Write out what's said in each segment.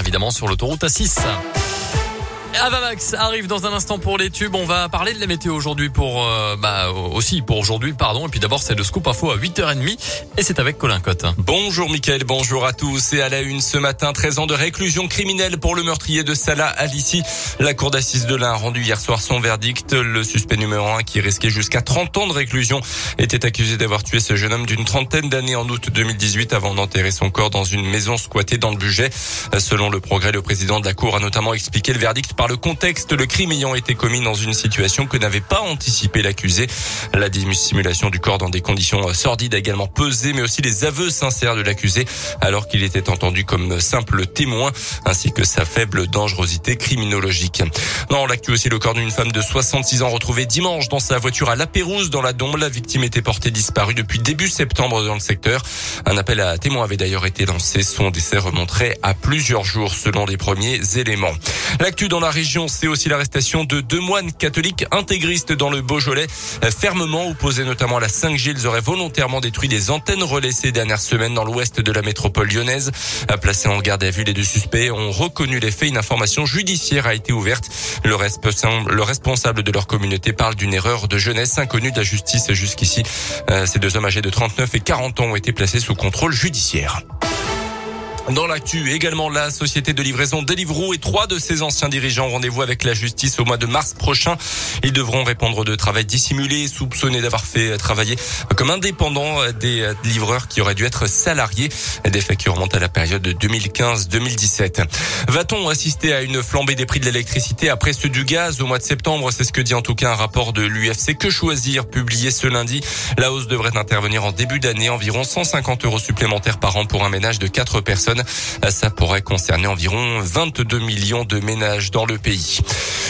évidemment sur l'autoroute A6. Avamax arrive dans un instant pour les tubes. On va parler de la météo aujourd'hui pour, euh, bah, aussi pour aujourd'hui, pardon. Et puis d'abord, c'est le scoop info à 8h30 et c'est avec Colin Cotte. Bonjour Mickaël, bonjour à tous. Et à la une ce matin, 13 ans de réclusion criminelle pour le meurtrier de Salah Alissi. La cour d'assises de l'Ain a rendu hier soir son verdict. Le suspect numéro 1 qui risquait jusqu'à 30 ans de réclusion était accusé d'avoir tué ce jeune homme d'une trentaine d'années en août 2018 avant d'enterrer son corps dans une maison squattée dans le budget. Selon le progrès, le président de la cour a notamment expliqué le verdict par le contexte, le crime ayant été commis dans une situation que n'avait pas anticipé l'accusé. La dissimulation du corps dans des conditions sordides a également pesé, mais aussi les aveux sincères de l'accusé, alors qu'il était entendu comme simple témoin, ainsi que sa faible dangerosité criminologique. Dans l'actu aussi, le corps d'une femme de 66 ans retrouvée dimanche dans sa voiture à La Pérouse, dans la Dombe. La victime était portée disparue depuis début septembre dans le secteur. Un appel à témoins avait d'ailleurs été lancé. Son décès remonterait à plusieurs jours selon les premiers éléments. L'actu dans la région, c'est aussi l'arrestation de deux moines catholiques intégristes dans le Beaujolais, fermement opposés notamment à la 5G. Ils auraient volontairement détruit des antennes relais ces dernières semaines dans l'ouest de la métropole lyonnaise. Placés en garde à vue, les deux suspects ont reconnu les faits. Une information judiciaire a été ouverte. Le responsable de leur communauté parle d'une erreur de jeunesse inconnue de la justice jusqu'ici. Ces deux hommes âgés de 39 et 40 ans ont été placés sous contrôle judiciaire. Dans l'actu, également la société de livraison Deliveroo et trois de ses anciens dirigeants rendez-vous avec la justice au mois de mars prochain. Ils devront répondre de travail dissimulé, soupçonnés d'avoir fait travailler comme indépendants des livreurs qui auraient dû être salariés. Des faits qui remontent à la période de 2015-2017. Va-t-on assister à une flambée des prix de l'électricité après ceux du gaz au mois de septembre? C'est ce que dit en tout cas un rapport de l'UFC Que choisir? Publié ce lundi. La hausse devrait intervenir en début d'année, environ 150 euros supplémentaires par an pour un ménage de 4 personnes. Ça pourrait concerner environ 22 millions de ménages dans le pays.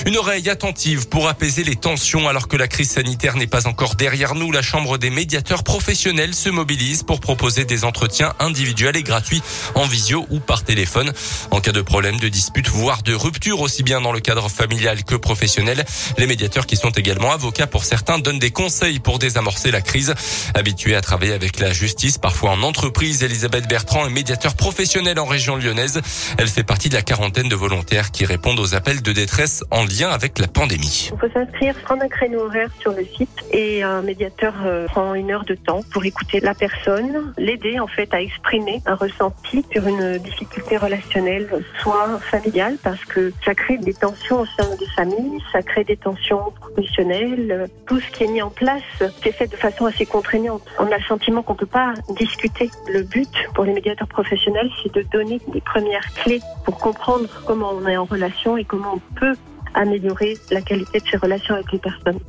Une oreille attentive pour apaiser les tensions alors que la crise sanitaire n'est pas encore derrière nous. La Chambre des médiateurs professionnels se mobilise pour proposer des entretiens individuels et gratuits en visio ou par téléphone. En cas de problème, de dispute, voire de rupture, aussi bien dans le cadre familial que professionnel, les médiateurs qui sont également avocats pour certains donnent des conseils pour désamorcer la crise. Habituée à travailler avec la justice, parfois en entreprise, Elisabeth Bertrand est médiateur professionnel en région lyonnaise. Elle fait partie de la quarantaine de volontaires qui répondent aux appels de détresse en lien avec la pandémie. Il faut s'inscrire, prendre un créneau horaire sur le site et un médiateur euh, prend une heure de temps pour écouter la personne, l'aider en fait à exprimer un ressenti sur une difficulté relationnelle, soit familiale, parce que ça crée des tensions au sein des familles, ça crée des tensions professionnelles. Tout ce qui est mis en place, c'est fait de façon assez contraignante. On a le sentiment qu'on peut pas discuter. Le but pour les médiateurs professionnels, c'est de donner des premières clés pour comprendre comment on est en relation et comment on peut améliorer la qualité de ses relations avec les personnes.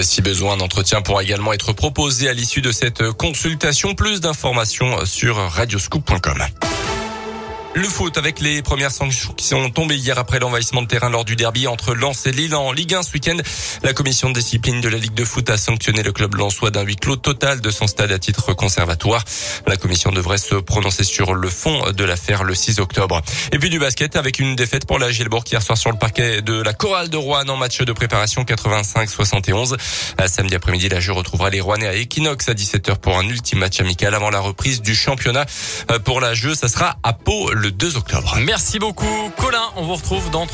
Si besoin, un entretien pourra également être proposé à l'issue de cette consultation. Plus d'informations sur radioscoop.com. Le foot avec les premières sanctions qui sont tombées hier après l'envahissement de terrain lors du derby entre Lens et Lille en Ligue 1 ce week-end. La commission de discipline de la Ligue de foot a sanctionné le club lensois d'un huis clos total de son stade à titre conservatoire. La commission devrait se prononcer sur le fond de l'affaire le 6 octobre. Et puis du basket avec une défaite pour la Gielbourg hier soir sur le parquet de la chorale de Rouen en match de préparation 85-71. Samedi après-midi, la jeu retrouvera les Rouennais à Equinox à 17h pour un ultime match amical avant la reprise du championnat. Pour la jeu, ça sera à Pau le 2 octobre. Merci beaucoup, Colin. On vous retrouve dans 30